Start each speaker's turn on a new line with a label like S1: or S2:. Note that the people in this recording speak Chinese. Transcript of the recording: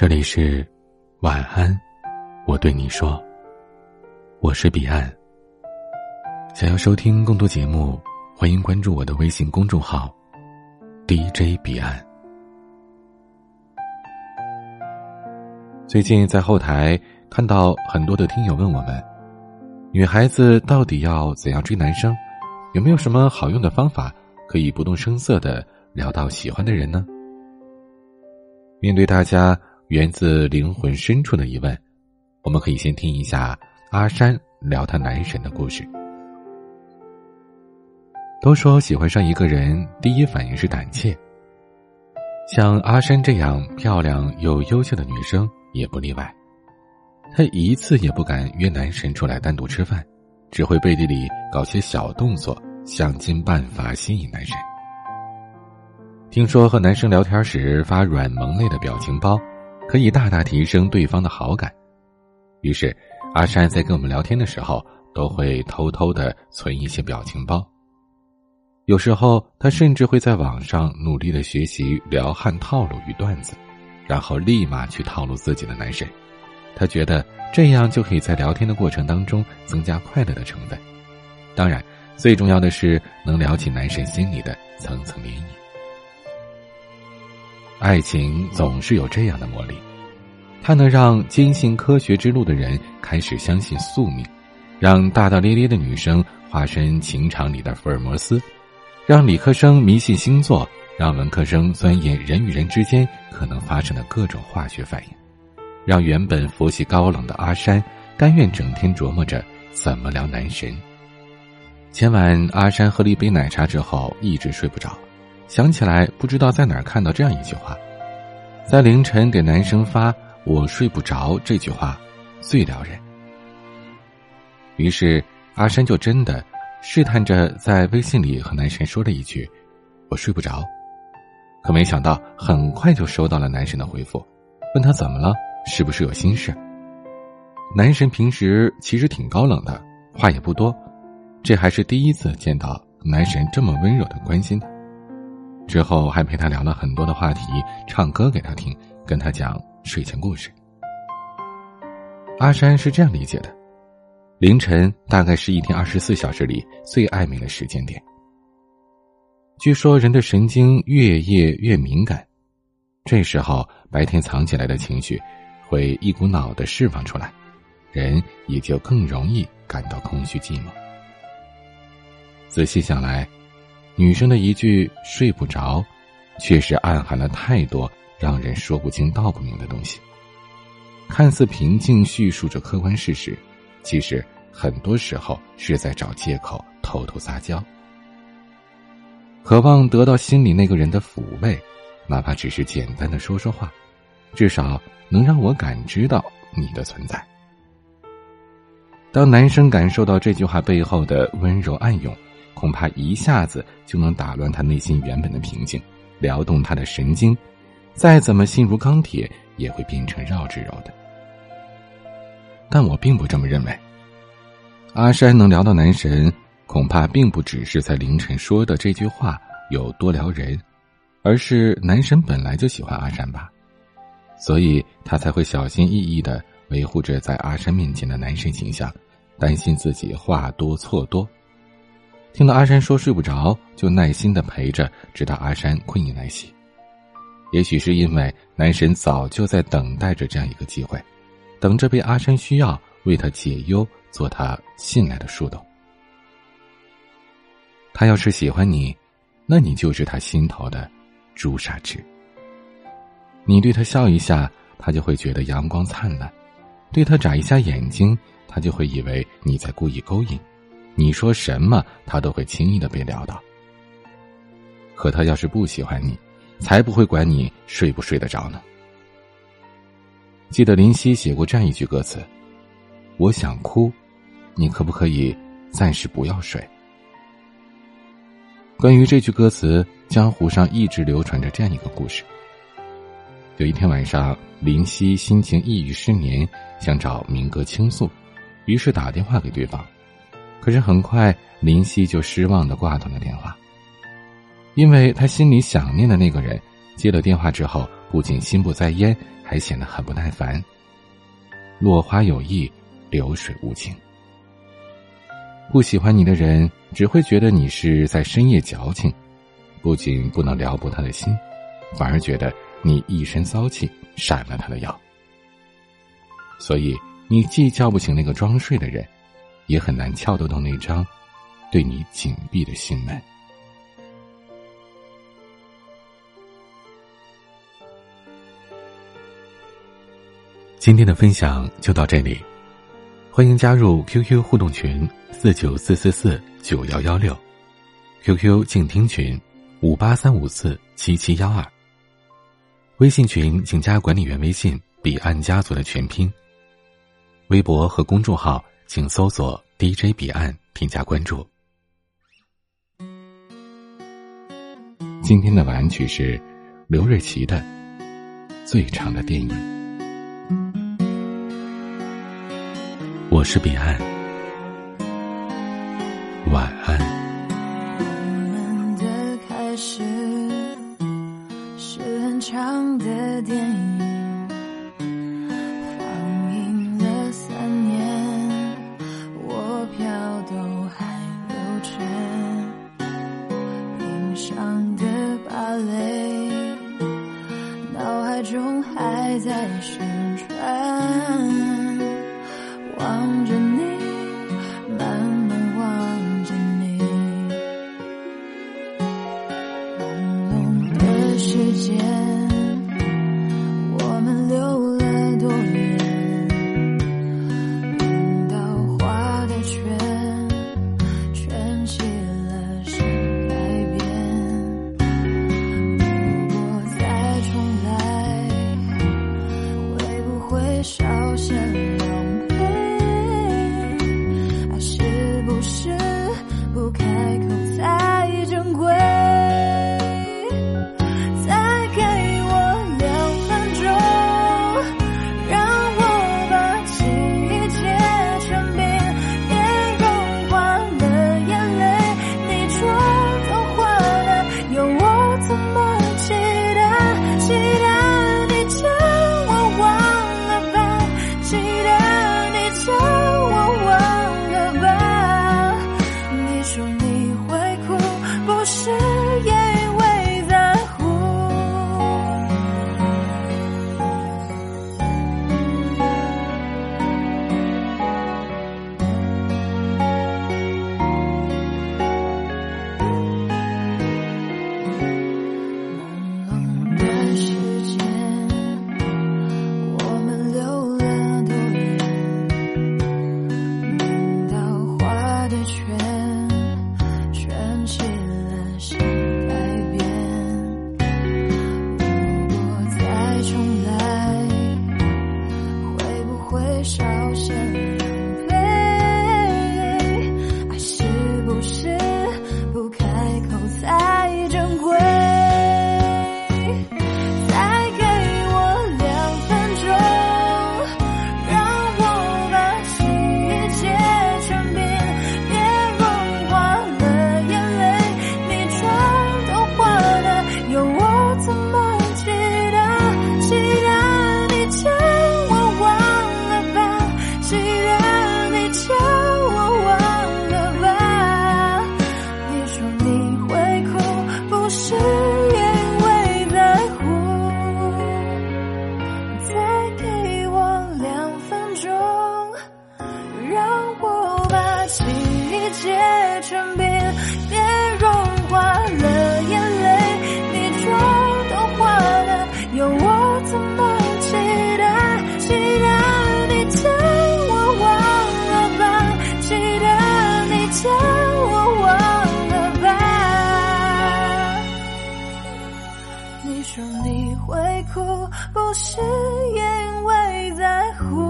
S1: 这里是晚安，我对你说，我是彼岸。想要收听更多节目，欢迎关注我的微信公众号 DJ 彼岸。最近在后台看到很多的听友问我们，女孩子到底要怎样追男生？有没有什么好用的方法可以不动声色的聊到喜欢的人呢？面对大家源自灵魂深处的疑问，我们可以先听一下阿山聊他男神的故事。都说喜欢上一个人，第一反应是胆怯。像阿山这样漂亮又优秀的女生也不例外。她一次也不敢约男神出来单独吃饭，只会背地里搞些小动作，想尽办法吸引男神。听说和男生聊天时发软萌类的表情包，可以大大提升对方的好感。于是，阿山在跟我们聊天的时候，都会偷偷的存一些表情包。有时候，他甚至会在网上努力的学习撩汉套路与段子，然后立马去套路自己的男神。他觉得这样就可以在聊天的过程当中增加快乐的成分。当然，最重要的是能撩起男神心里的层层涟漪。爱情总是有这样的魔力，它能让坚信科学之路的人开始相信宿命，让大大咧咧的女生化身情场里的福尔摩斯，让理科生迷信星座，让文科生钻研人与人之间可能发生的各种化学反应，让原本佛系高冷的阿山甘愿整天琢磨着怎么聊男神。前晚，阿山喝了一杯奶茶之后，一直睡不着。想起来，不知道在哪儿看到这样一句话，在凌晨给男生发“我睡不着”这句话，最撩人。于是阿山就真的试探着在微信里和男神说了一句“我睡不着”，可没想到很快就收到了男神的回复，问他怎么了，是不是有心事？男神平时其实挺高冷的，话也不多，这还是第一次见到男神这么温柔的关心他。之后还陪他聊了很多的话题，唱歌给他听，跟他讲睡前故事。阿山是这样理解的：凌晨大概是一天二十四小时里最暧昧的时间点。据说人的神经越夜越敏感，这时候白天藏起来的情绪会一股脑的释放出来，人也就更容易感到空虚寂寞。仔细想来。女生的一句“睡不着”，确实暗含了太多让人说不清道不明的东西。看似平静叙述着客观事实，其实很多时候是在找借口偷偷撒娇。渴望得到心里那个人的抚慰，哪怕只是简单的说说话，至少能让我感知到你的存在。当男生感受到这句话背后的温柔暗涌。恐怕一下子就能打乱他内心原本的平静，撩动他的神经，再怎么心如钢铁，也会变成绕指柔的。但我并不这么认为。阿山能聊到男神，恐怕并不只是在凌晨说的这句话有多撩人，而是男神本来就喜欢阿山吧，所以他才会小心翼翼的维护着在阿山面前的男神形象，担心自己话多错多。听到阿山说睡不着，就耐心的陪着，直到阿山困意来袭。也许是因为男神早就在等待着这样一个机会，等着被阿山需要，为他解忧，做他信赖的树洞。他要是喜欢你，那你就是他心头的朱砂痣。你对他笑一下，他就会觉得阳光灿烂；对他眨一下眼睛，他就会以为你在故意勾引。你说什么，他都会轻易的被撩到。可他要是不喜欢你，才不会管你睡不睡得着呢。记得林夕写过这样一句歌词：“我想哭，你可不可以暂时不要睡？”关于这句歌词，江湖上一直流传着这样一个故事。有一天晚上，林夕心情抑郁失眠，想找明哥倾诉，于是打电话给对方。可是很快，林夕就失望的挂断了电话，因为他心里想念的那个人接了电话之后，不仅心不在焉，还显得很不耐烦。落花有意，流水无情。不喜欢你的人，只会觉得你是在深夜矫情，不仅不能撩拨他的心，反而觉得你一身骚气，闪了他的腰。所以，你既叫不醒那个装睡的人，也很难撬得动那张对你紧闭的心门。今天的分享就到这里，欢迎加入 QQ 互动群四九四四四九幺幺六，QQ 静听群五八三五四七七幺二。微信群请加管理员微信“彼岸家族”的全拼。微博和公众号请搜索 “DJ 彼岸”添加关注。今天的晚安曲是刘瑞琦的《最长的电影》。我是彼岸，晚安。
S2: 在旋转。
S3: 说你会哭，不是因为在乎。